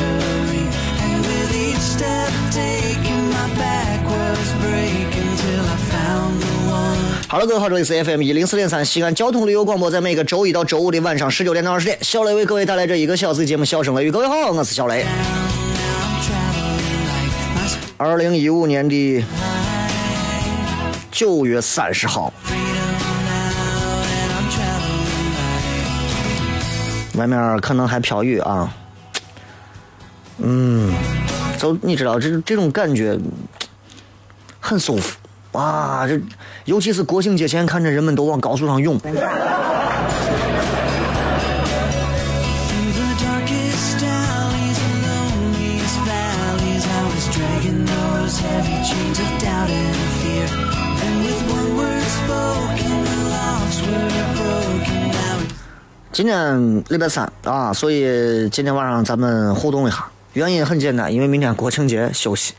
脸。好了，各位好，这里是 FM 一零四点三西安交通旅游广播，在每个周一到周五的晚上十九点到二十点，小雷为各位带来这一个小时的节目《笑声雷雨》。各位好，我是小雷。二零一五年的九月三十号，外面可能还飘雨啊。嗯，就你知道，这这种感觉很舒服。哇，这尤其是国庆节前，看着人们都往高速上涌。今天礼拜三啊，所以今天晚上咱们互动一下。原因很简单，因为明天国庆节休息。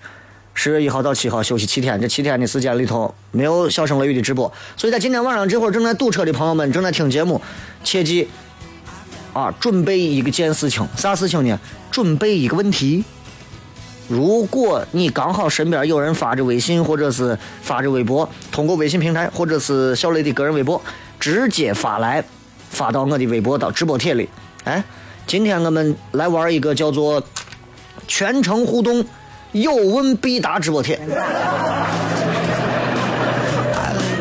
十月一号到七号休息七天，这七天的时间里头没有小声雷雨的直播，所以在今天晚上这会儿正在堵车的朋友们正在听节目，切记啊，准备一个件事情，啥事情呢？准备一个问题。如果你刚好身边有人发着微信或者是发着微博，通过微信平台或者是小雷的个人微博直接发来，发到我的微博到直播帖里。哎，今天我们来玩一个叫做全程互动。有问必答直播贴，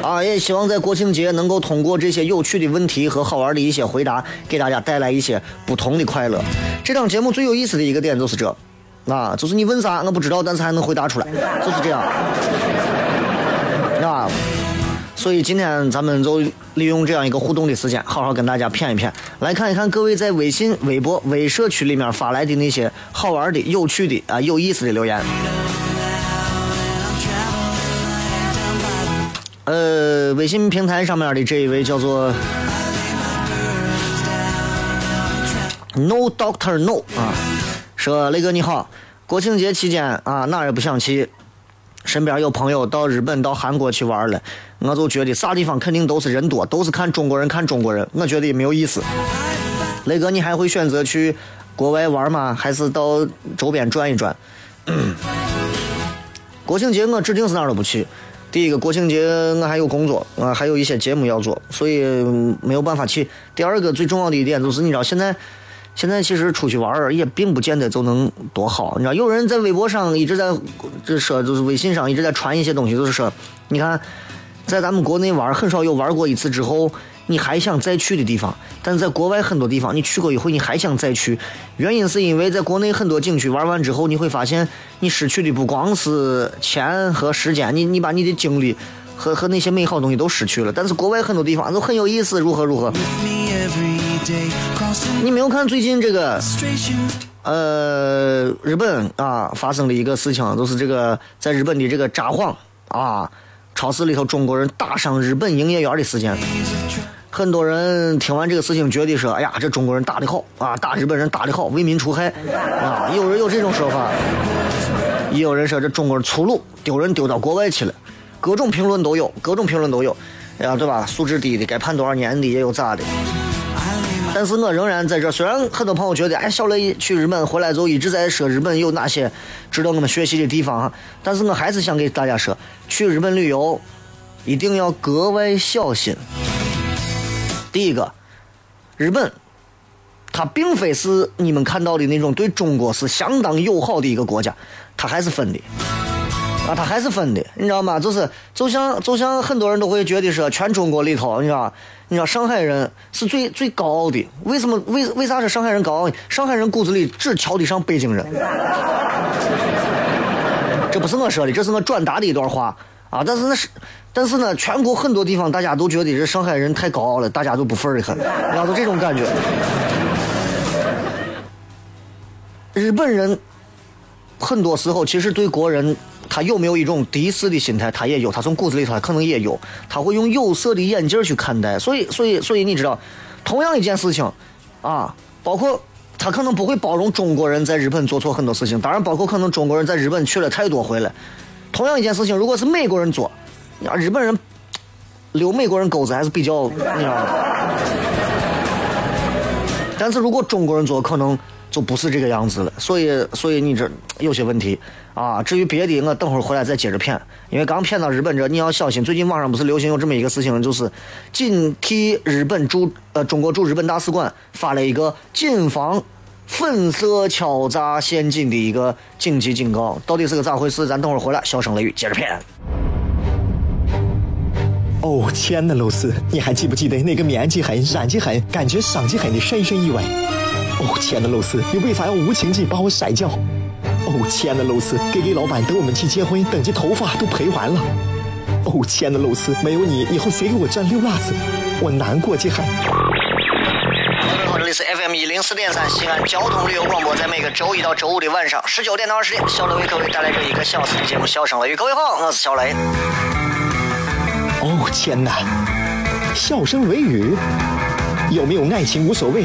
啊，也希望在国庆节能够通过这些有趣的问题和好玩的一些回答，给大家带来一些不同的快乐。这档节目最有意思的一个点就是这，啊，就是你问啥我不知道，但是还能回答出来，就是这样，啊。所以今天咱们就利用这样一个互动的时间，好好跟大家谝一谝，来看一看各位在微信、微博、微社区里面发来的那些好玩的、有趣的啊、有意思的留言。呃，微信平台上面的这一位叫做 No Doctor No 啊，说雷哥你好，国庆节期间啊哪也不想去。身边有朋友到日本、到韩国去玩了，我就觉得啥地方肯定都是人多，都是看中国人看中国人，我觉得也没有意思。雷哥，你还会选择去国外玩吗？还是到周边转一转？国庆节我指定是哪儿都不去。第一个，国庆节我还有工作啊，还有一些节目要做，所以没有办法去。第二个，最重要的一点就是，你知道现在。现在其实出去玩儿也并不见得就能多好，你知道？有人在微博上一直在这说，就是微信上一直在传一些东西，就是说，你看，在咱们国内玩很少有玩过一次之后你还想再去的地方，但是在国外很多地方你去过以后你还想再去，原因是因为在国内很多景区玩完之后，你会发现你失去的不光是钱和时间，你你把你的精力和和那些美好东西都失去了。但是国外很多地方都很有意思，如何如何。你没有看最近这个，呃，日本啊发生的一个事情，就是这个在日本的这个札幌啊超市里头中国人打伤日本营业员的事件。很多人听完这个事情，觉得说，哎呀，这中国人打的好啊，打日本人打的好，为民除害啊。有人有这种说法，也有人说这中国人粗鲁，丢人丢到国外去了。各种评论都有，各种评论都有，哎呀，对吧？素质低的，该判多少年的，也有咋的。但是我仍然在这，虽然很多朋友觉得，哎，小雷去日本回来之后一直在说日本有哪些值得我们学习的地方，但是我还是想给大家说，去日本旅游一定要格外小心。第一个，日本。它并非是你们看到的那种对中国是相当友好的一个国家，它还是分的，啊，他还是分的，你知道吗？就是就像就像很多人都会觉得说，全中国里头，你知道，你知道上海人是最最高傲的，为什么？为为啥是上海人高傲？上海人骨子里只瞧得上北京人，这不是我说的，这是我转达的一段话啊。但是那是，但是呢，全国很多地方大家都觉得这上海人太高傲了，大家都不忿儿的很，然后都这种感觉。日本人很多时候其实对国人，他有没有一种敌视的心态？他也有，他从骨子里头可能也有，他会用有色的眼镜去看待。所以，所以，所以你知道，同样一件事情，啊，包括他可能不会包容中国人在日本做错很多事情，当然包括可能中国人在日本去了太多回来。同样一件事情，如果是美国人做，啊，日本人留美国人钩子还是比较，你知道？但是如果中国人做，可能。就不是这个样子了，所以所以你这有些问题啊。至于别的，我等会儿回来再接着骗，因为刚骗到日本这，你要小心。最近网上不是流行有这么一个事情，就是警替日本驻呃中国驻日本大使馆发了一个谨防粉色敲诈陷阱的一个紧急警告，到底是个咋回事？咱等会儿回来，小声雷雨接着骗。哦，亲爱的露丝，你还记不记得那个面积狠、染技狠、感觉伤及狠的深深意外？哦，亲爱的露丝，你为啥要无情地把我甩掉？哦，亲爱的露丝给给老板等我们去结婚，等这头发都赔完了。哦，亲爱的露丝，没有你，以后谁给我赚六辣子？我难过极了。这里是 FM 一零四点三西安交通旅游广播，在每个周一到周五的晚上十九点到二十点，小雷为各位带来这一个小时的节目《笑声雷雨》。各位好，我是小雷。哦，天哪！笑声雷雨，有没有爱情无所谓。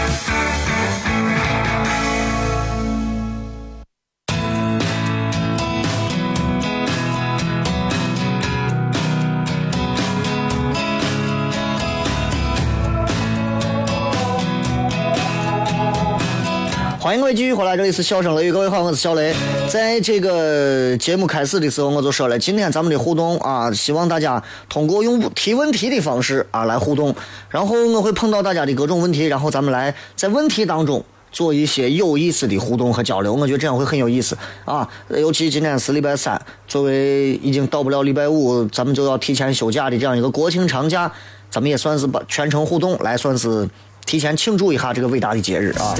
欢迎各位继续回来，这里是笑声雷雨，各位好，我是小雷。在这个节目开始的时候，我就说了，今天咱们的互动啊，希望大家通过用提问题的方式啊来互动，然后我会碰到大家的各种问题，然后咱们来在问题当中做一些有意思的互动和交流，我觉得这样会很有意思啊。尤其今天是礼拜三，作为已经到不了礼拜五，咱们就要提前休假的这样一个国庆长假，咱们也算是把全程互动来，算是提前庆祝一下这个伟大的节日啊。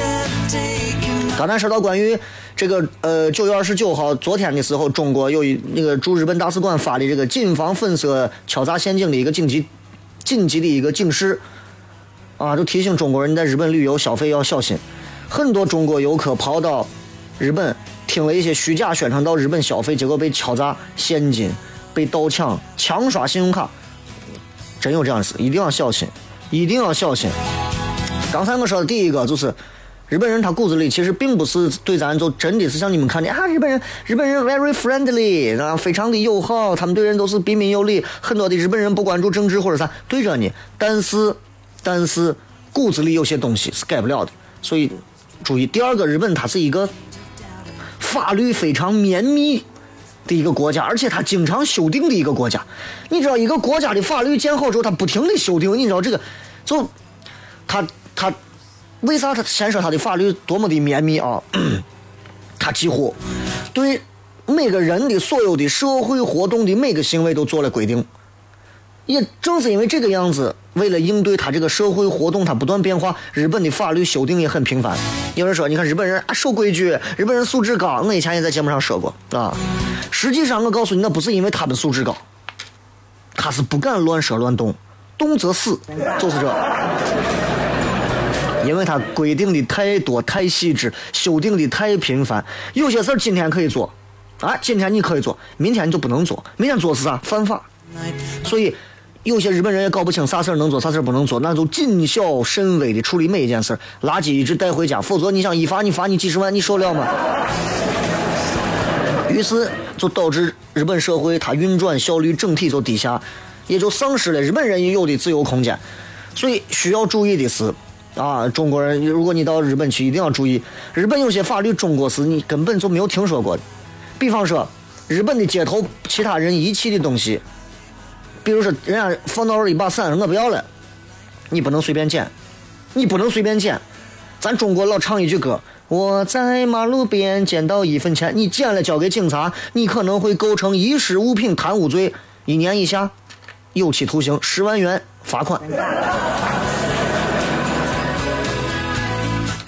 刚才说到关于这个呃九月二十九号昨天的时候，中国有一那个驻日本大使馆发的这个谨防粉色敲诈陷阱的一个紧急紧急的一个警示啊，就提醒中国人在日本旅游消费要小心。很多中国游客跑到日本，听了一些虚假宣传到日本消费，结果被敲诈现金、被盗抢、强刷信用卡，真有这样事，一定要小心，一定要小心。刚才我说的第一个就是。日本人他骨子里其实并不是对咱就真的是像你们看的啊，日本人日本人 very friendly 啊，非常的友好，他们对人都是彬彬有礼。很多的日本人不关注政治或者啥，对着你，但是但是骨子里有些东西是改不了的。所以注意，第二个，日本它是一个法律非常绵密的一个国家，而且它经常修订的一个国家。你知道，一个国家的法律建好之后，它不停的修订，你知道这个，就它他。为啥他先说他的法律多么的绵密啊？他几乎对每个人的所有的社会活动的每个行为都做了规定。也正是因为这个样子，为了应对他这个社会活动，他不断变化，日本的法律修订也很频繁。有人说，你看日本人啊守规矩，日本人素质高。我以前也在节目上说过啊。实际上，我告诉你，那不是因为他们素质高，他是不敢乱说乱动，动则死，就是这。因为它规定的太多太细致，修订的太频繁，有些事儿今天可以做，啊，今天你可以做，明天你就不能做，明天做是啥？犯法。所以有些日本人也搞不清啥事儿能做，啥事儿不能做，那就谨小慎微的处理每一件事儿。垃圾一直带回家，否则你想一罚你罚你几十万，你受了吗？于是就导致日本社会它运转效率整体就低下，也就丧失了日本人应有的自由空间。所以需要注意的是，啊，中国人如果你到日本去，一定要注意，日本有些法律中国是你根本就没有听说过的。比方说，日本的街头其他人遗弃的东西，比如说人家放到了一把伞，我不要了，你不能随便捡，你不能随便捡。咱中国老唱一句歌。我在马路边捡到一分钱，你捡了交给警察，你可能会构成遗失物品贪污罪，一年以下有期徒刑，十万元罚款。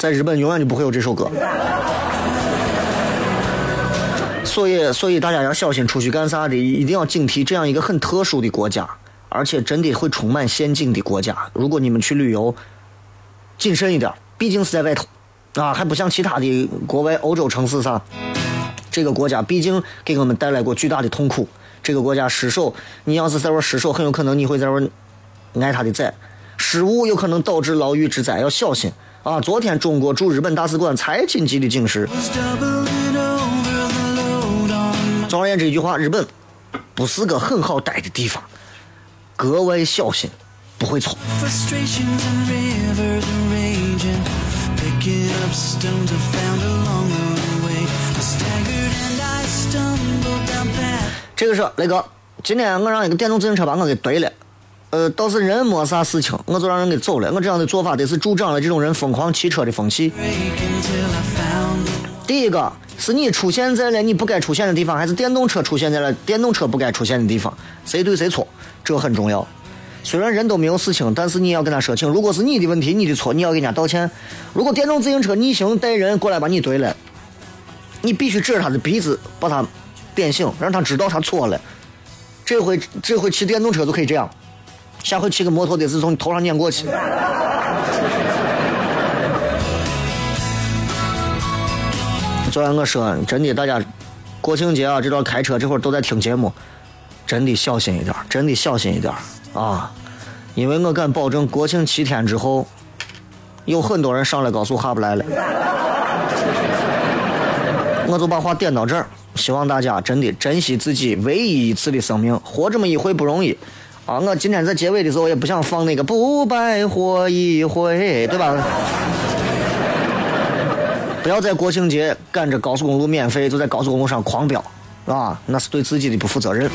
在日本永远就不会有这首歌，所以所以大家要小心出去干啥的，一定要警惕这样一个很特殊的国家，而且真的会充满陷阱的国家。如果你们去旅游，谨慎一点，毕竟是在外头。啊，还不像其他的国外欧洲城市啥，这个国家毕竟给我们带来过巨大的痛苦。这个国家失守，你要是在这失守，很有可能你会在这挨他的宰。失误有可能导致牢狱之灾，要小心啊！昨天中国驻日本大使馆才紧急的警示。总而言之一句话，日本不是个很好待的地方，格外小心，不会错。这个是雷哥，今天我让一个电动自行车把我给怼了，呃，倒是人没啥事情，我就让人给走了。我这样的做法得是助长了这种人疯狂骑车的风气。第一个是你出现在了你不该出现的地方，还是电动车出现在了电动车不该出现的地方？谁对谁错？这很重要。虽然人都没有事情，但是你要跟他说清。如果是你的问题，你的错，你要给人家道歉。如果电动自行车逆行带人过来把你怼了，你必须指着他的鼻子把他点醒，让他知道他错了。这回这回骑电动车就可以这样，下回骑个摩托的是从你头上碾过去。昨天我说真的，大家国庆节啊，这段开车这会儿都在听节目，真的小心一点，真的小心一点。啊，因为我敢保证，国庆七天之后，有很多人上了高速下不来了。我就把话点到这儿，希望大家真的珍惜自己唯一一次的生命，活这么一回不容易。啊，我今天在结尾的时候也不想放那个“不白活一回”，对吧？不要在国庆节赶着高速公路免费，就在高速公路上狂飙，啊，那是对自己的不负责任。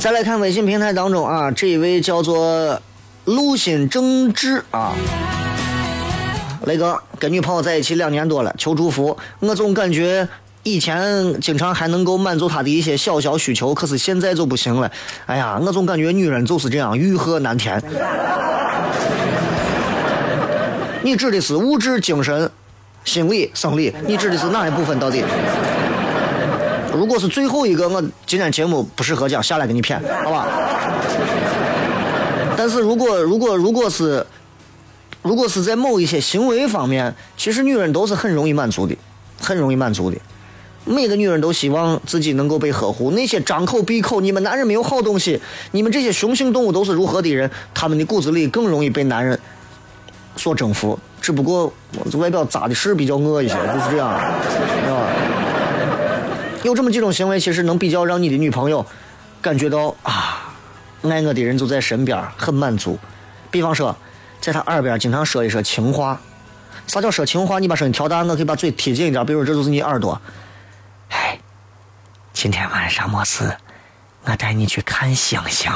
再来看微信平台当中啊，这一位叫做陆心正志啊，雷哥跟女朋友在一起两年多了，求祝福。我总感觉以前经常还能够满足她的一些小小需求，可是现在就不行了。哎呀，我总感觉女人就是这样，欲壑难填。你指的是物质、精神、心理、生理？你指的是哪一部分到底？如果是最后一个，我今天节目不适合讲，下来给你骗，好吧？但是如果如果如果是，如果是在某一些行为方面，其实女人都是很容易满足的，很容易满足的。每个女人都希望自己能够被呵护。那些张口闭口你们男人没有好东西，你们这些雄性动物都是如何的人？他们的骨子里更容易被男人所征服。只不过外表扎的是比较恶一些，就是这样，是吧？有这么几种行为，其实能比较让你的女朋友感觉到啊，爱我的人就在身边，很满足。比方说，在他耳边经常说一说情话。啥叫说情话？你把声音调大，我可以把嘴贴近一点。比如这就是你耳朵。哎，今天晚上没事，我带你去看星星，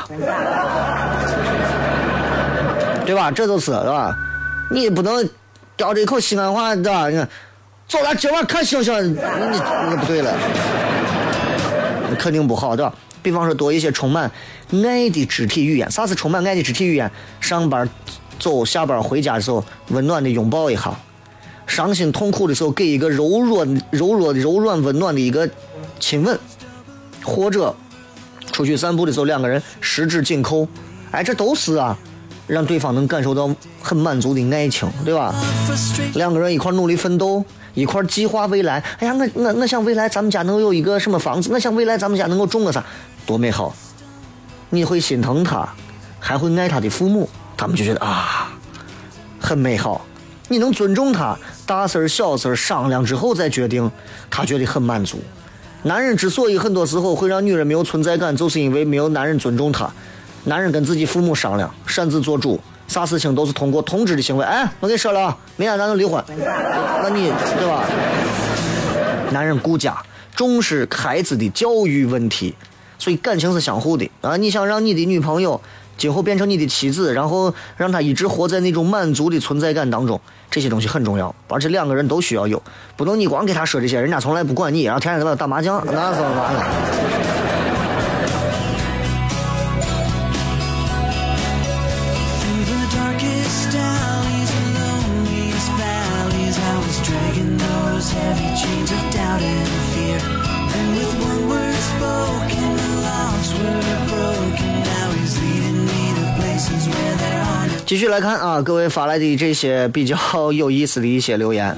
对吧？这就是是吧？你不能叼着一口西安话，对吧？你看。走了，今晚看星星，你你不对了，肯定不好，对吧？比方说多一些充满爱的肢体语言。啥是充满爱的肢体语言？上班走，下班回家的时候，温暖的拥抱一下；伤心痛苦的时候，给一个柔弱、柔弱、柔软、温暖的一个亲吻；或者出去散步的时候，两个人十指紧扣。哎，这都是啊，让对方能感受到很满足的爱情，对吧？两个人一块努力奋斗，一块计划未来。哎呀，我我我想未来咱们家能有一个什么房子，我想未来咱们家能够种个啥，多美好！你会心疼他，还会爱他的父母，他们就觉得啊，很美好。你能尊重他，大事儿小事儿商量之后再决定，他觉得很满足。男人之所以很多时候会让女人没有存在感，就是因为没有男人尊重他。男人跟自己父母商量，擅自做主，啥事情都是通过通知的行为。哎，我跟你说了，明天咱就离婚。那你对吧？男人顾家，重视孩子的教育问题，所以感情是相互的啊。你想让你的女朋友今后变成你的妻子，然后让她一直活在那种满足的存在感当中，这些东西很重要，而且两个人都需要有，不能你光给她说这些，人家从来不管你，然后天天在那打麻将，那怎么办继续来看啊，各位发来的这些比较有意思的一些留言。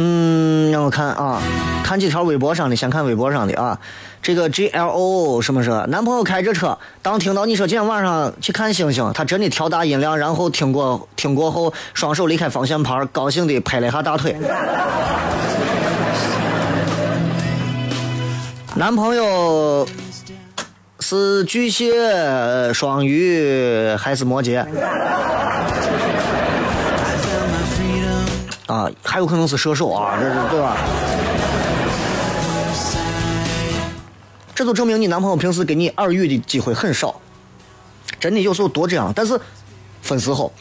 嗯，让我看啊，看几条微博上的，先看微博上的啊。这个 G L O 什么什么？男朋友开着车，当听到你说今天晚上去看星星，他真的调大音量，然后听过听过后，双手离开方向盘，高兴的拍了一下大腿。男朋友是巨蟹、双鱼还是摩羯？啊，还有可能是射手啊，这是对吧？这就证明你男朋友平时给你耳语的机会很少，真的有时候多这样。但是分时候，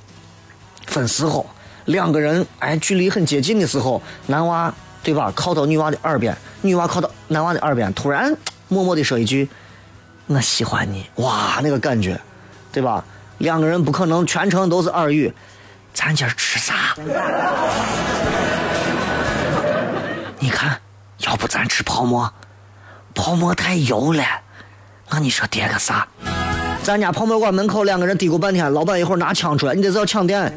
分时候，两个人哎距离很接近的时候，男娃对吧靠到女娃的耳边，女娃靠到男娃的耳边，突然默默的说一句：“我喜欢你。”哇，那个感觉，对吧？两个人不可能全程都是耳语，咱今儿吃啥？你看，要不咱吃泡馍？泡沫太油了，那你说点个啥？咱家泡沫馆门口两个人嘀咕半天，老板一会儿拿枪出来，你这是要抢店。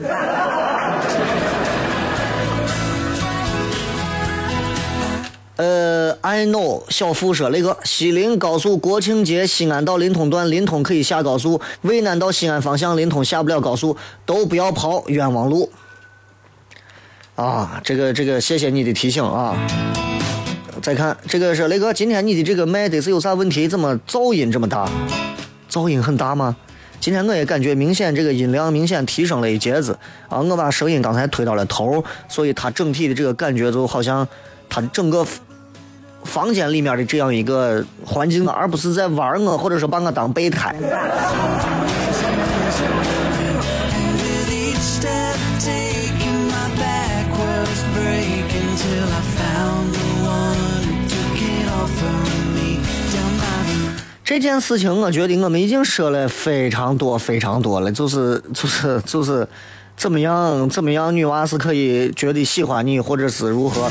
呃，I know，小付说那个西临高速国庆节西安到临潼段，临潼可以下高速；渭南到西安方向，临潼下不了高速，都不要跑冤枉路。啊，这个这个，谢谢你的提醒啊。再看这个是雷哥，今天你的这个麦得是有啥问题？怎么噪音这么大？噪音很大吗？今天我也感觉明显这个音量明显提升了一截子啊！我把声音刚才推到了头，所以它整体的这个感觉就好像它整个房间里面的这样一个环境，而不是在玩我，或者说把我当备胎。这件事情，我觉得我们已经说了非常多、非常多了，就是就是就是，怎么样怎么样，女娃是可以觉得喜欢你，或者是如何？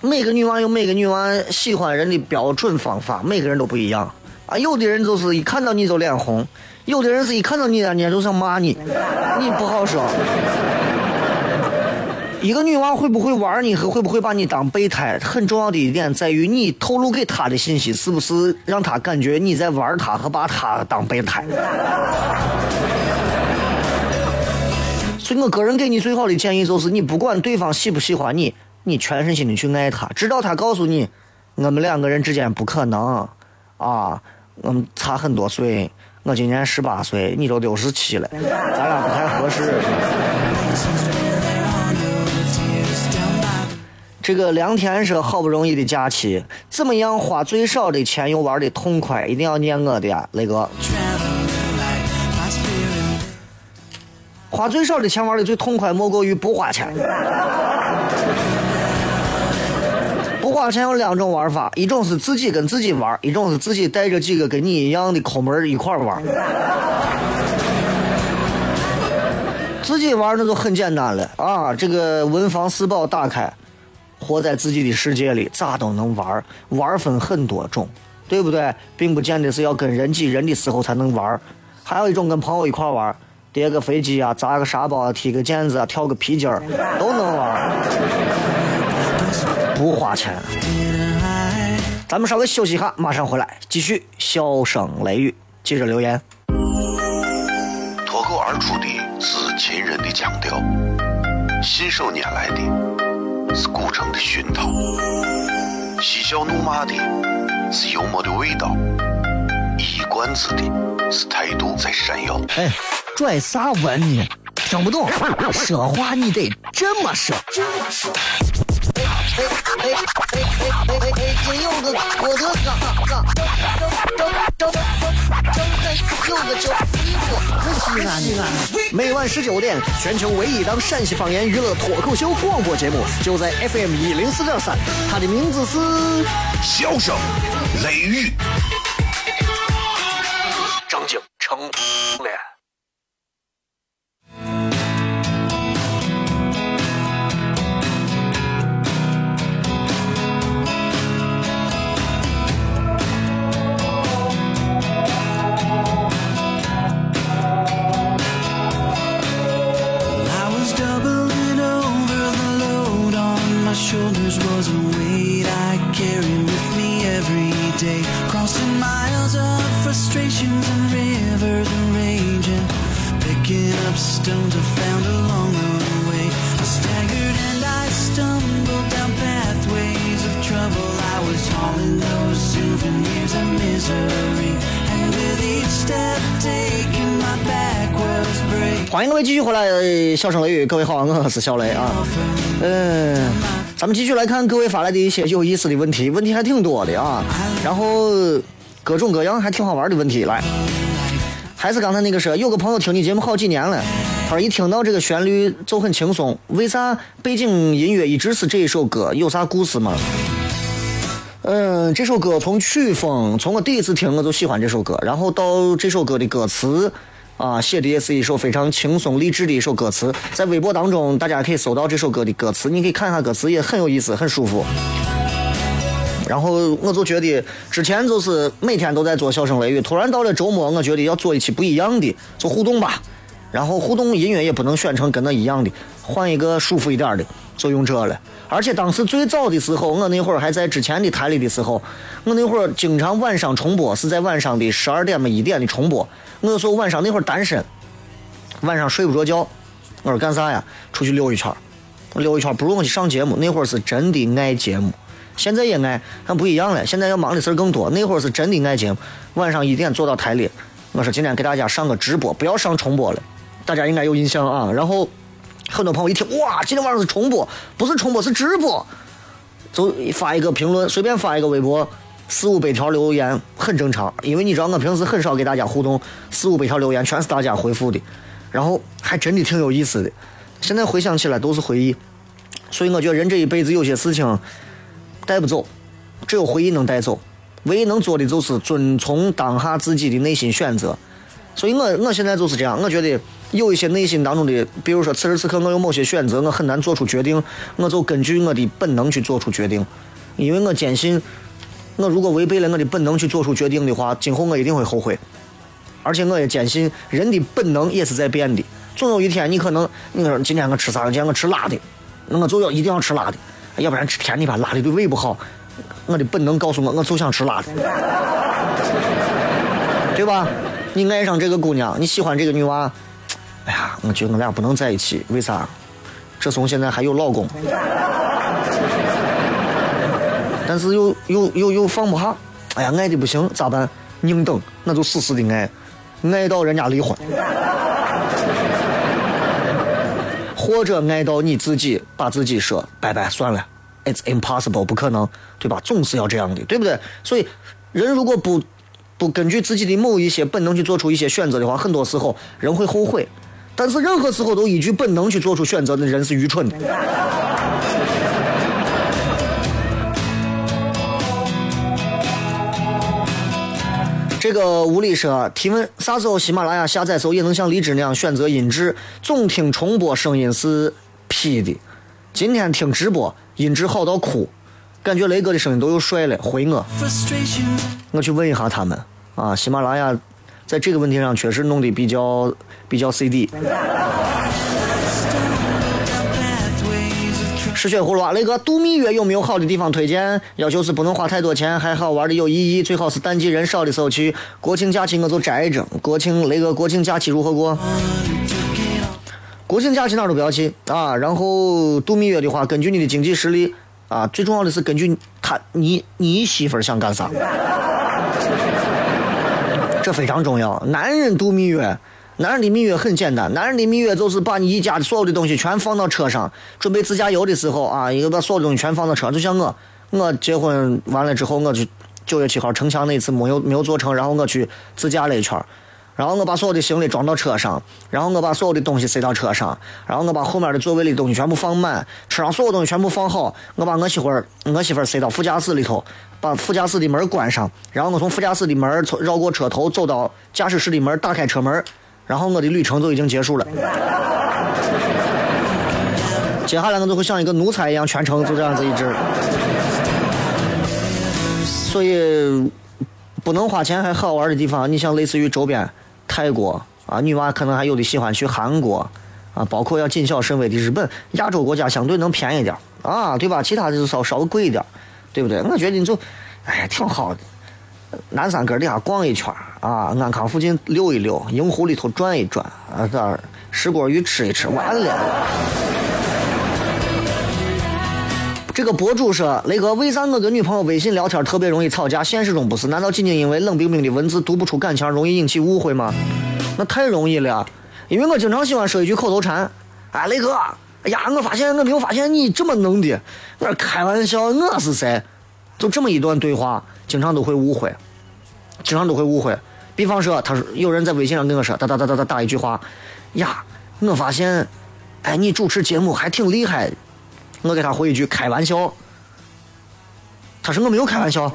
每个女娃有每个女娃喜欢人的标准方法，每个人都不一样啊。有的人就是一看到你就脸红，有的人是一看到你人家就想骂你，你不好说。一个女娃会不会玩你和会不会把你当备胎，很重要的一点在于你透露给她的信息是不是让她感觉你在玩她和把她当备胎。所以我个人给你最好的建议就是，你不管对方喜不喜欢你，你全身心的去爱他，直到他告诉你，我们两个人之间不可能啊，我们差很多岁，我今年十八岁，你都六十七了，咱俩不太合适。这个梁天说：“好不容易的假期，怎么样花最少的钱又玩的痛快？一定要念我的呀，雷哥。花最少的钱玩的最痛快，莫过于不花钱。不花钱有两种玩法，一种是自己跟自己玩，一种是自己带着几个跟你一样的抠门一块玩。自己玩那就很简单了啊！这个文房四宝打开，活在自己的世界里，咋都能玩。玩分很多种，对不对？并不见得是要跟人挤人的时候才能玩，还有一种跟朋友一块玩，叠个飞机啊，砸个沙包，踢个毽子，跳个皮筋儿，都能玩，不花钱。咱们稍微休息一下，马上回来继续笑声雷雨，记着留言。脱口而出的是秦人的腔调，信手拈来的是古城的熏陶，嬉笑怒骂的是幽默的味道，一冠子的是态度在闪耀。哎，拽啥文呢？听不懂，说话你得这么说。哎哎哎哎哎哎！金柚子，我的哥哥，张张张张张柚子叫衣服，西安西安。每晚十九点，全球唯一档陕西方言娱乐脱口秀广播节目，就在 FM 一零四点三，它的名字是《笑声雷雨》，笑声雷雨，各位好，我是小雷啊。嗯，咱们继续来看各位发来的一些有意思的问题，问题还挺多的啊。然后各种各样还挺好玩的问题来。还是刚才那个说，有个朋友听你节目好几年了，他说一听到这个旋律就很轻松，为啥背景音乐一直是这一首歌？有啥故事吗？嗯，这首歌从曲风，从我第一次听我就喜欢这首歌，然后到这首歌的歌词，啊，写的也是一首非常轻松励志的一首歌词，在微博当中大家可以搜到这首歌的歌词，你可以看一下歌词，也很有意思，很舒服。然后我就觉得之前就是每天都在做笑声雷雨，突然到了周末，我觉得要做一期不一样的，就互动吧。然后互动音乐也不能选成跟那一样的，换一个舒服一点的，就用这了。而且当时最早的时候，我那会儿还在之前的台里的时候，我那会儿经常晚上重播，是在晚上的十二点么一点的重播。我说晚上那会儿单身，晚上睡不着觉，我说干啥呀？出去溜一圈溜一圈不如我去上节目。那会儿是真的爱节目，现在也爱，但不一样了。现在要忙的事儿更多。那会儿是真的爱节目，晚上一点坐到台里，我说今天给大家上个直播，不要上重播了。大家应该有印象啊，然后很多朋友一听，哇，今天晚上是重播，不是重播是直播，就发一个评论，随便发一个微博，四五百条留言很正常，因为你知道我平时很少给大家互动，四五百条留言全是大家回复的，然后还真的挺有意思的，现在回想起来都是回忆，所以我觉得人这一辈子有些事情带不走，只有回忆能带走，唯一能做的就是遵从当下自己的内心选择，所以我我现在就是这样，我觉得。有一些内心当中的，比如说此时此刻我有某些选择，我很难做出决定，我就根据我的本能去做出决定，因为我坚信，我如果违背了我的本能去做出决定的话，今后我一定会后悔。而且我也坚信，人的本能也是在变的，总有一天你可能，你说今天我吃啥？今天我吃辣的，那我就要一定要吃辣的，要不然吃甜的吧，辣的对胃不好。我的本能告诉我，我就想吃辣的，对吧？你爱上这个姑娘，你喜欢这个女娃。哎呀，我觉得我俩不能在一起，为啥？这怂现在还有老公，但是又又又又放不下。哎呀，爱的不行，咋办？硬等，那就死死的爱，爱到人家离婚，或者爱到你自己把自己说拜拜算了，It's impossible，不可能，对吧？总是要这样的，对不对？所以，人如果不不根据自己的某一些本能去做出一些选择的话，很多时候人会后悔。但是任何时候都依据本能去做出选择的人是愚蠢的。这个吴理说提问：啥时候喜马拉雅下载时候也能像荔枝那样选择音质？总听重播声音是 P 的。今天听直播音质好到哭，感觉雷哥的声音都又帅了，回我。我去问一下他们啊，喜马拉雅在这个问题上确实弄得比较比较 CD。吃血葫芦啊！雷哥，度蜜月有没有好的地方推荐？要求是不能花太多钱，还好玩的有意义，最好是淡季人少的时候去。国庆假期我就摘着。国庆雷哥，国庆假期如何过？国庆假期哪都不要去啊！然后度蜜月的话，根据你的经济实力啊，最重要的是根据他你你媳妇想干啥，这非常重要。男人度蜜月。男人的蜜月很简单，男人的蜜月就是把你一家的所有的东西全放到车上，准备自驾游的时候啊，一个把所有东西全放到车上。就像我，我结婚完了之后，我去九月七号城墙那次没有没有坐成，然后我去自驾了一圈，然后我把所有的行李装到车上，然后我把所有的东西塞到车上，然后我把后面的座位里的东西全部放满，车上所有东西全部放好，我把我媳妇儿我媳妇儿塞到副驾驶里头，把副驾驶的门关上，然后我从副驾驶的门从绕过车头走到驾驶室的门，打开车门。然后我的旅程就已经结束了，接下来我就会像一个奴才一样，全程就这样子一直。所以不能花钱还好玩的地方，你像类似于周边泰国啊，女娃可能还有的喜欢去韩国啊，包括要谨小慎微的日本，亚洲国家相对能便宜点啊，对吧？其他的就稍稍微贵一点，对不对？我觉得你就，哎，挺好的。南山根底下逛一圈儿啊，安康附近溜一溜，营湖里头转一转啊，这儿石锅鱼吃一吃，完了。这个博主说：“雷哥，为啥我跟女朋友微信聊天特别容易吵架？现实中不是？难道仅仅因为冷冰冰的文字读不出感情，容易引起误会吗？那太容易了，因为我经常喜欢说一句口头禅：哎，雷哥，哎呀，我发现我没有发现你这么能的，我开玩笑，我是谁？就这么一段对话。”经常都会误会，经常都会误会。比方说，他说有人在微信上跟我说，哒哒哒哒哒打一句话，呀，我发现，哎，你主持节目还挺厉害。我给他回一句开玩笑。他说我没有开玩笑。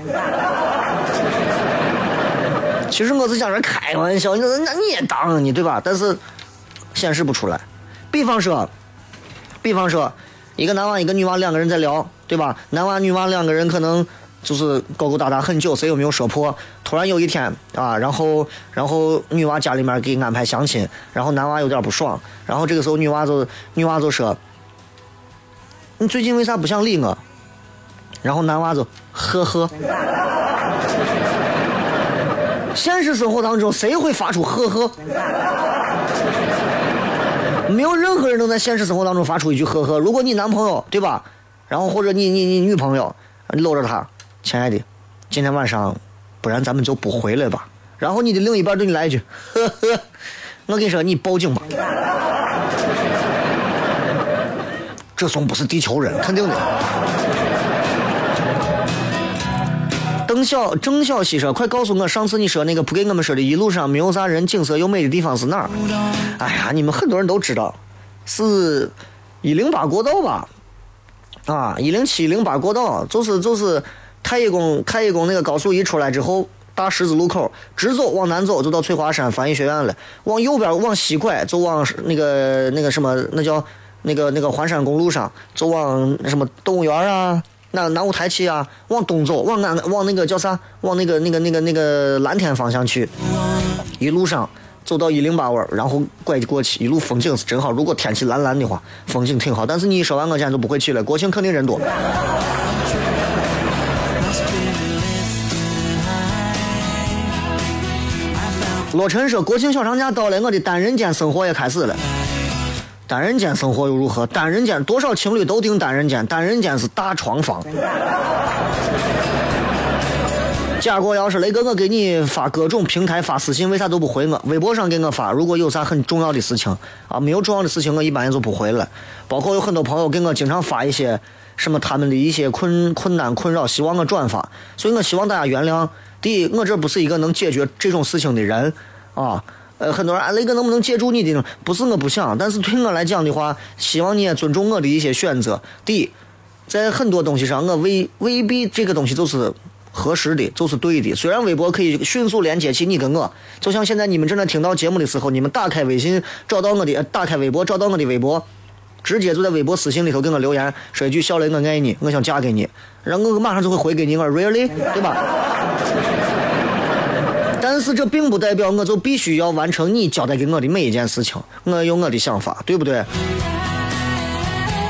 其实我是想着开玩笑，那那你也当你对吧？但是显示不出来。比方说，比方说，一个男娃一个女娃两个人在聊，对吧？男娃女娃两个人可能。就是勾勾搭搭很久，谁也没有说破。突然有一天啊，然后然后女娃家里面给安排相亲，然后男娃有点不爽，然后这个时候女娃就女娃就说：“你最近为啥不想理我？”然后男娃就呵呵。现实生活当中谁会发出呵呵？没有任何人能在现实生活当中发出一句呵呵。如果你男朋友对吧？然后或者你你你女朋友，搂着他。亲爱的，今天晚上，不然咱们就不回来吧。然后你的另一半对你来一句：“呵呵。”我跟你说，你报警吧。这怂不是地球人，肯定的。邓小郑小西说：“快告诉我，上次你说那个不给我们说的一路上没有啥人，景色又美的地方是哪儿？”哎呀，你们很多人都知道，是一零八国道吧？啊，一零七、一零八国道，就是就是。太乙宫，太乙宫那个高速一出来之后，大十字路口直走往南走就到翠华山翻译学院了。往右边往西拐就往那个那个什么那叫那个那个环山公路上走往什么动物园啊，那南五台七啊。往东走往南往那个叫啥？往那个那个那个那个蓝天方向去。一路上走到一零八弯，然后拐过去，一路风景是真好。如果天气蓝蓝的话，风景挺好。但是你一说完，我今天就不会去了。国庆肯定人多。洛晨说：“国庆小长假到了，我的单人间生活也开始了。单人间生活又如何？单人间多少情侣都订单人间，单人间是大床房。假果要是雷哥，我给你发各种平台发私信，为啥都不回我？微博上给我发，如果有啥很重要的事情啊，没有重要的事情，我一般也就不回了。包括有很多朋友给我经常发一些什么他们的一些困困难困扰，希望我转发，所以我希望大家原谅。”第一，我这不是一个能解决这种事情的人，啊，呃，很多人，雷哥能不能借助你的？不是我不想，但是对我来讲的话，希望你也尊重我的一些选择。第一，在很多东西上，我未未必这个东西就是合适的就是对的。虽然微博可以迅速连接起你跟我，就像现在你们正在听到节目的时候，你们打开微信找到我的，打开微博找到我的微博，直接就在微博私信里头给我留言，说一句“小雷，我爱你，我想嫁给你”，然后我马上就会回给你，我 “really”，对吧？但是这并不代表我就必须要完成你交代给我的每一件事情，我有我的想法，对不对？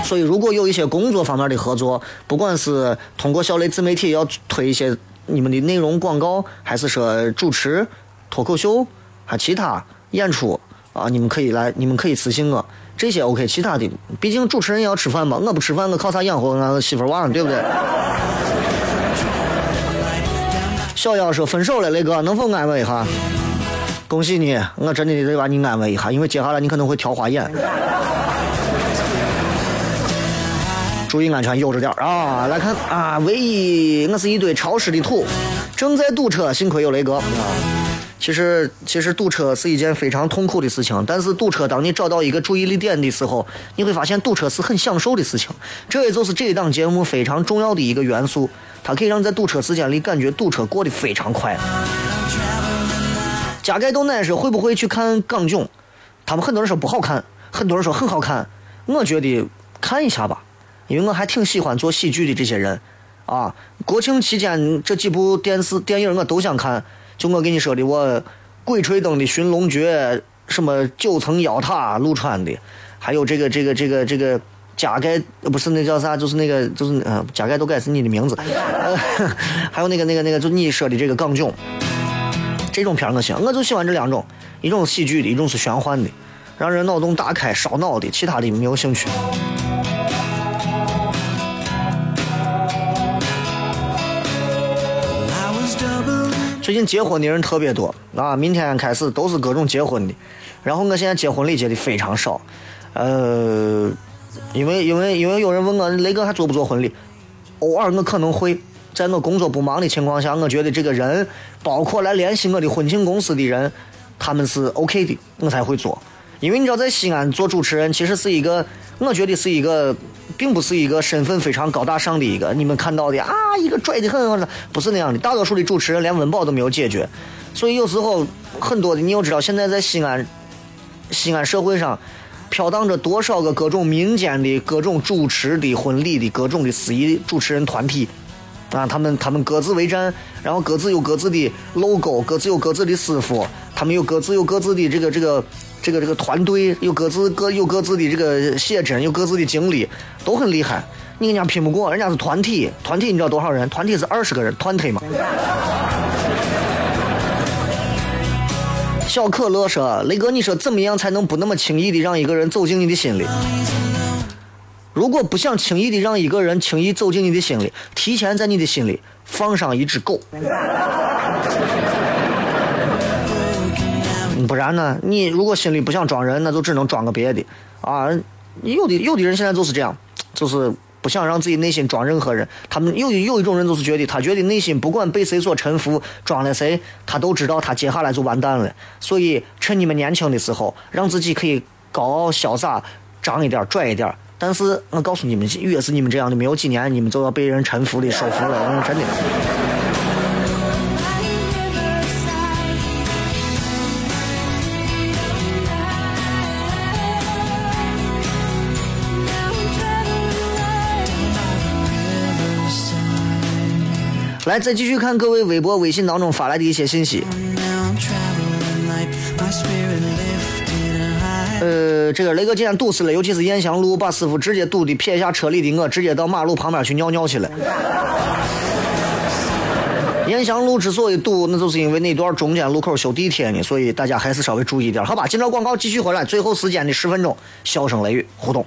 所以，如果有一些工作方面的合作，不管是通过小雷自媒体要推一些你们的内容广告，还是说主持脱口秀，还其他演出啊，你们可以来，你们可以私信我，这些 OK。其他的，毕竟主持人也要吃饭嘛，我不吃饭，我靠啥养活俺媳妇娃对不对？小妖说分手了，雷哥能否安慰一下？恭喜你，我真的得把你安慰一下，因为接下来你可能会挑花眼。注意安全，悠着点啊！来看啊，唯一我是一堆潮湿的土，正在堵车，幸亏有雷哥啊。其实，其实堵车是一件非常痛苦的事情，但是堵车，当你找到一个注意力点的时候，你会发现堵车是很享受的事情。这也就是这一档节目非常重要的一个元素，它可以让在堵车时间里感觉堵车过得非常快。加盖豆奶说会不会去看港囧？他们很多人说不好看，很多人说很好看，我觉得看一下吧。因为我还挺喜欢做喜剧的这些人，啊，国庆期间这几部电视电影我都想看。就我跟你说的，我《鬼吹灯》的《寻龙诀》，什么九层妖塔陆川的，还有这个这个这个这个加盖不是那叫啥，就是那个就是嗯加盖都盖是你的名字，还有那个那个那个就你说的这个港囧，这种片我行，我就喜欢这两种，一种喜剧的，一种是玄幻的，让人脑洞大开烧脑的，其他的没有兴趣。最近结婚的人特别多啊！明天开始都是各种结婚的，然后我现在结婚礼结的非常少，呃，因为因为因为有人问我雷哥还做不做婚礼，偶尔我可能会在我工作不忙的情况下，我觉得这个人包括来联系我的婚庆公司的人，他们是 OK 的，我才会做。因为你知道在西安做主持人其实是一个，我觉得是一个。并不是一个身份非常高大上的一个，你们看到的啊，一个拽的很，不是那样的。大多数的主持人连温饱都没有解决，所以有时候很多的，你又知道，现在在西安，西安社会上飘荡着多少个各种民间的各种主持的婚礼的各种的司仪主持人团体啊，他们他们各自为战，然后各自有各自的 logo，各自有各自的师傅，他们有各自有各自的这个这个。这个这个团队有各自各有各自的这个写真，有各自的经历，都很厉害。你跟人家拼不过，人家是团体，团体你知道多少人？团体是二十个人，团体嘛。小可乐说：“雷哥，你说怎么样才能不那么轻易的让一个人走进你的心里？如果不想轻易的让一个人轻易走进你的心里，提前在你的心里放上一只狗。”不然呢？你如果心里不想装人，那就只能装个别的啊！有的有的人现在就是这样，就是不想让自己内心装任何人。他们有有一种人就是觉得，他觉得内心不管被谁所臣服，装了谁，他都知道他接下来就完蛋了。所以趁你们年轻的时候，让自己可以高傲潇洒、张一点、拽一点。但是我告诉你们，越是你们这样的，没有几年，你们就要被人臣服的、收服了，真的。来，再继续看各位微博、微信当中发来的一些信息。呃，这个雷哥今天堵死了，尤其是雁翔路，把师傅直接堵的撇下车里的我，直接到马路旁边去尿尿去了。雁翔路之所以堵，那就是因为那段中间路口修地铁呢，所以大家还是稍微注意点，好吧？今朝广告继续回来，最后时间的十分钟，笑声雷雨互动。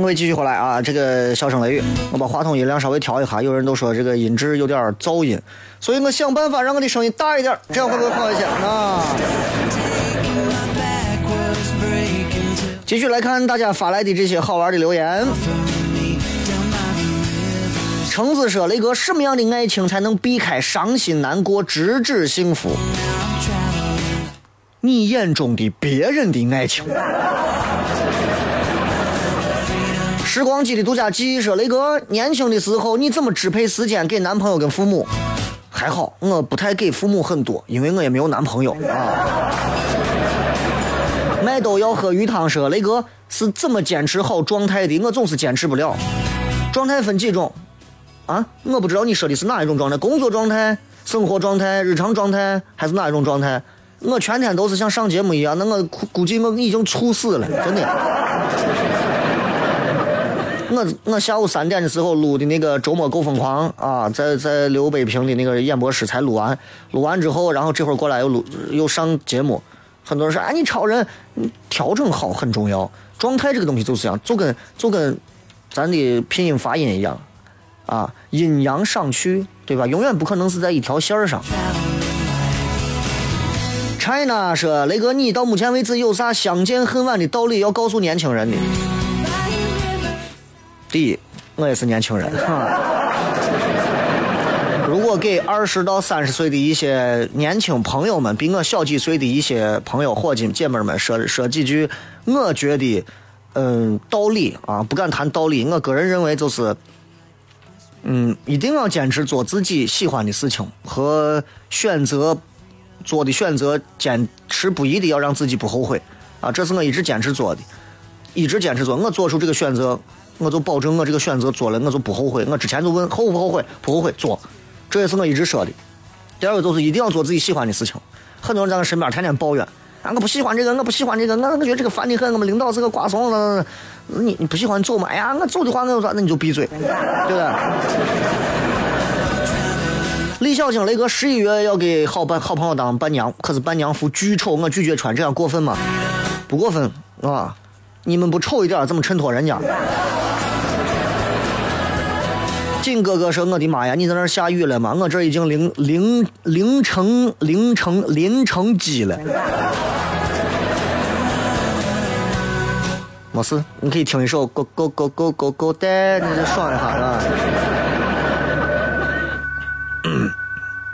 迎各位继续回来啊！这个笑声雷雨，我把话筒音量稍微调一下。有人都说这个音质有点噪音，所以我想办法让我的声音大一点，这样会不会好一些啊？继续来看大家发来的这些好玩的留言。橙子说：“雷哥，什么样的爱情才能避开伤心难过，直至幸福？你眼中的别人的爱情。”时光机的独家记忆说：“雷哥，年轻的时候你怎么支配时间给男朋友跟父母？还好，我不太给父母很多，因为我也没有男朋友啊。”麦兜要喝鱼汤说：“雷哥是怎么坚持好状态的？我总是坚持不了。状态分几种？”啊，我不知道你说的是哪一种状态，工作状态、生活状态、日常状态，还是哪一种状态？我全天都是像上节目一样，那我估计我已经猝死了，真的。我我下午三点的时候录的那个周末够疯狂啊，在在刘北平的那个演播室才录完，录完之后，然后这会儿过来又录又上节目，很多人说，哎，你超人，调整好很重要，状态这个东西就是这样，就跟就跟咱的拼音发音一样。啊，阴阳上去，对吧？永远不可能是在一条线上。China 说：“雷哥，你到目前为止有啥相见恨晚的道理要告诉年轻人的？”第一，我也是年轻人。如果给二十到三十岁的一些年轻朋友们，比我小几岁的一些朋友、伙计、姐妹们说说几句，我觉得，嗯，道理啊，不敢谈道理。我个人认为就是。嗯，一定要坚持做自己喜欢的事情和选择做的选择，坚持不移的要让自己不后悔啊！这是我一直坚持做的，一直坚持做。我做出这个选择，我就保证我这个选择做了，我就不后悔。我之前就问后不后悔，不后悔做，这也是我一直说的。第二个就是一定要做自己喜欢的事情。很多人在我身边天天抱怨。啊，我不喜欢这个，我不喜欢这个，我我觉得这个烦的很。我们领导是个瓜怂，你你不喜欢走吗？哎呀，我走的话，我就说，那你就闭嘴，对不对？李小青，雷哥十一月要给好伴好朋友当伴娘，可是伴娘服巨丑，我拒绝穿，这样过分吗？不过分啊！你们不丑一点，怎么衬托人家？金哥哥说：“我的妈呀，你在那下雨了吗？我这已经凌凌凌晨凌晨凌晨鸡了。”没事，你可以听一首《Go Go Go Go Go Go》的，你就爽一下啊。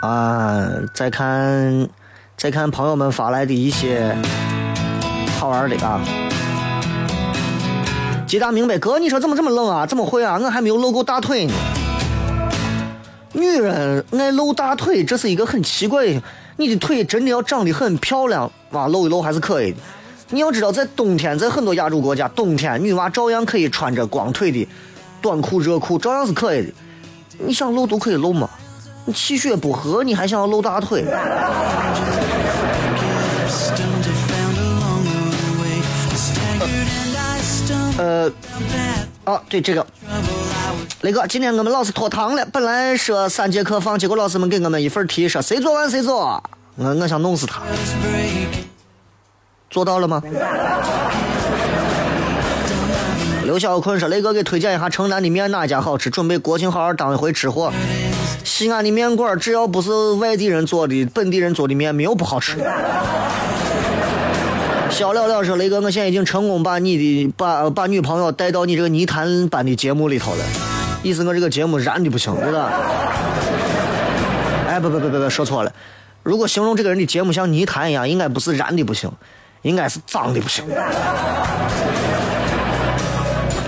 啊，再看再看朋友们发来的一些好玩的啊。吉大明白，哥，你说怎么这么冷啊？怎么会啊？我还没有露够大腿呢。女人爱露大腿，这是一个很奇怪的。你的腿真的要长得很漂亮，哇，露一露还是可以的。你要知道，在冬天，在很多亚洲国家，冬天女娃照样可以穿着光腿的短裤、热裤，照样是可以的。你想露都可以露嘛。你气血不和，你还想要露大腿？呃，哦，对这个，雷哥，今天我们老师拖堂了，本来说三节课放，结果老师们给我们一份题，说谁做完谁走。我我想弄死他，做到了吗？刘小坤说：“雷哥，给推荐一下城南的面哪家好吃？准备国庆好好当一回吃货。西安的面馆只要不是外地人做的，本地人做的面没有不好吃。”小了了说：“雷哥，我现在已经成功把你的把把女朋友带到你这个泥潭般的节目里头了，意思我这个节目燃的不行，对吧？哎，不不不不不，说错了。如果形容这个人的节目像泥潭一样，应该不是燃的不行，应该是脏的不行。”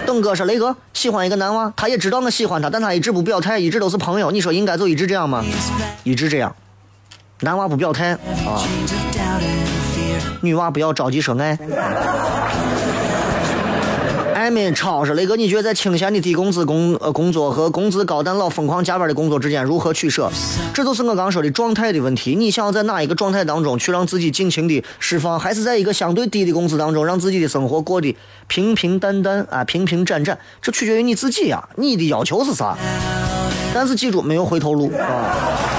邓哥说：“雷哥喜欢一个男娃，他也知道我喜欢他，但他一直不表态，一直都是朋友。你说应该就一直这样吗？一直这样，男娃不表态啊。”女娃不要着急说爱。艾米超说：“雷哥，你觉得在清闲的低工资工呃工作和工资高但老疯狂加班的工作之间如何取舍？这就是我刚说的状态的问题。你想要在哪一个状态当中去让自己尽情的释放，还是在一个相对低的工资当中让自己的生活过得平平淡淡啊平平展展？这取决于你自己呀，你的要求是啥？但是记住，没有回头路啊。”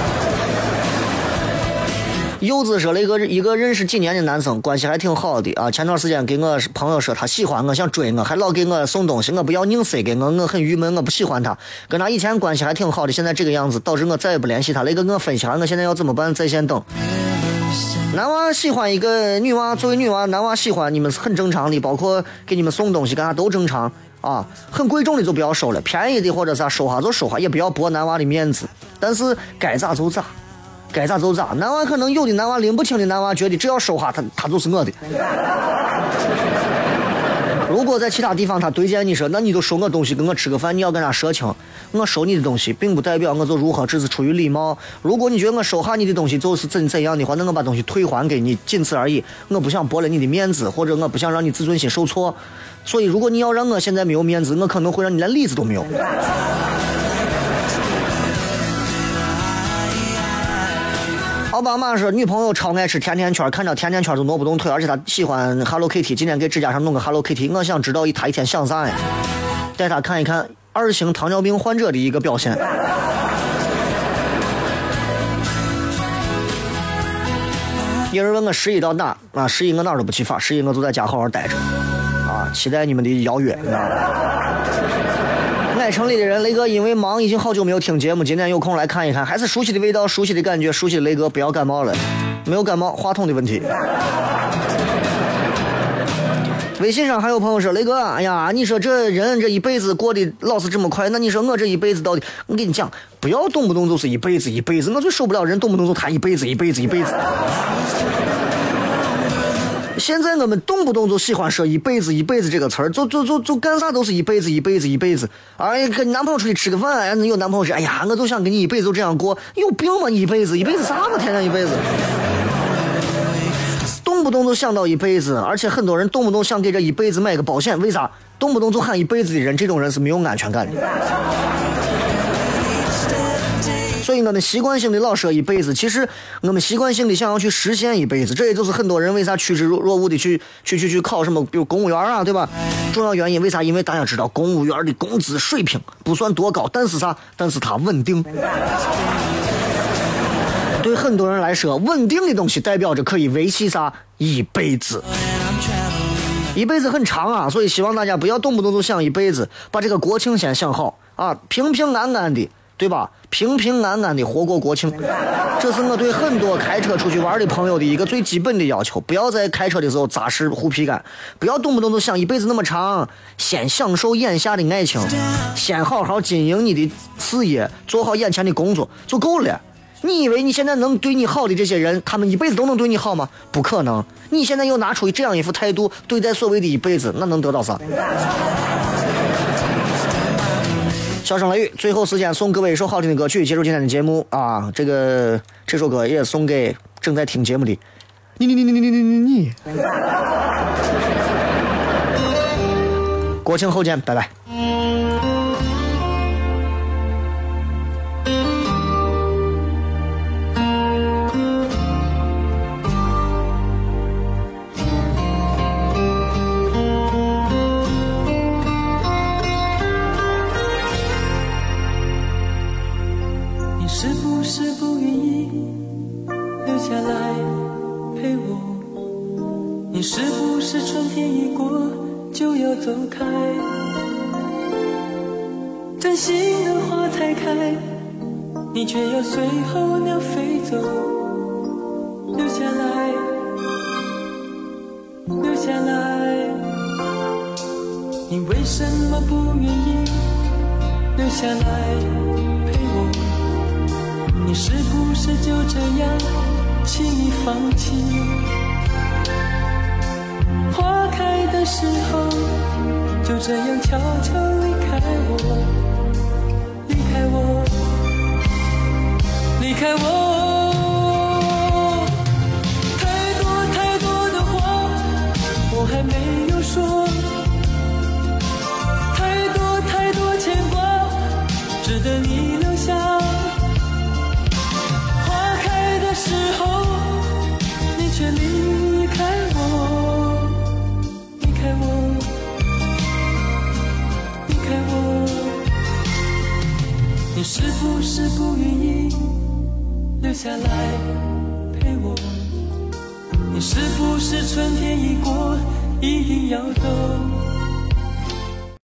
柚子说了一个一个认识几年的男生，关系还挺好的啊。前段时间给我朋友说他喜欢我，想追我，还老给我送东西，我不要硬塞给我，我很郁闷，我不喜欢他。跟他以前关系还挺好的，现在这个样子，导致我再也不联系他。那个我分享，我现在要怎么办？在线等。男娃喜欢一个女娃，作为女娃，男娃喜欢你们是很正常的，包括给你们送东西干啥都正常啊。很贵重的就不要收了，便宜的或者啥收下就收下，也不要驳男娃的面子。但是该咋就咋，该咋就咋。男娃可能有的男娃拎不清的男娃觉得只要收下他，他就是我的。如果在其他地方他推荐你说，那你就收我东西跟我吃个饭，你要跟他说清，我收你的东西并不代表我就如何，只是出于礼貌。如果你觉得我收下你的东西就是怎怎样的话，那我把东西退还给你，仅此而已。我不想驳了你的面子，或者我不想让你自尊心受挫。所以，如果你要让我现在没有面子，我可能会让你连里子都没有。奥巴马说女朋友超爱吃甜甜圈，看着甜甜圈就挪不动腿，而且他喜欢 Hello Kitty，今天给指甲上弄个 Hello Kitty。我想知道他一天想啥呀？带他看一看二型糖尿病患者的一个表现。有人问我十一到哪？啊，十一我哪儿都不去发，十一我就在家好好待着。啊，期待你们的邀约。城里的人，雷哥因为忙已经好久没有听节目，今天有空来看一看，还是熟悉的味道，熟悉的感觉，熟悉的雷哥，不要感冒了，没有感冒，话筒的问题。微信上还有朋友说，雷哥，哎呀，你说这人这一辈子过得老是这么快，那你说我这一辈子到底？我跟你讲，不要动不动就是一辈子一辈子，我最受不了人动不动就谈一辈子一辈子一辈子。现在我们动不动就喜欢说一辈子一辈子这个词儿，就就就就干啥都是一辈子一辈子一辈子。哎，跟你男朋友出去吃个饭，哎，有男朋友说，哎呀，我就想跟你一辈子就这样过，有病吗？一辈子一辈子啥嘛？天天一辈子，动不动就想到一辈子，而且很多人动不动想给这一辈子买个保险，为啥？动不动就喊一辈子的人，这种人是没有安全感的。所以我们习惯性的老说一辈子，其实我们习惯性的想要去实现一辈子，这也就是很多人为啥趋之若若鹜的去去去去考什么，比如公务员啊，对吧？重要原因为啥？因为大家知道公务员的工资水平不算多高，但是啥？但是它稳定。对很多人来说，稳定的东西代表着可以维系啥一辈子，一辈子很长啊！所以希望大家不要动不动就想一辈子，把这个国庆先想好啊，平平安安的。对吧？平平安安的活过国庆，这是我对很多开车出去玩的朋友的一个最基本的要求。不要在开车的时候扎实虎皮杆，不要动不动就想一辈子那么长。先享受眼下的爱情，先好好经营你的事业，做好眼前的工作就够了。你以为你现在能对你好的这些人，他们一辈子都能对你好吗？不可能。你现在又拿出这样一副态度对待所谓的一辈子，那能得到啥？笑声雷雨，最后时间送各位一首好听的歌曲，结束今天的节目啊！这个这首歌也送给正在听节目的你你你你你你你你。国庆后见，拜拜。下来陪我。你是不是春天一过就要走开，真心的花才开，你却要随候鸟飞走。留下来，留下来，你为什么不愿意留下来陪我？你是不是就这样轻易放弃？花开的时候。就这样悄悄离开我，离开我，离开我。太多太多的话，我还没有说。是不是不愿意留下来陪我？你是不是春天已过，一定要走？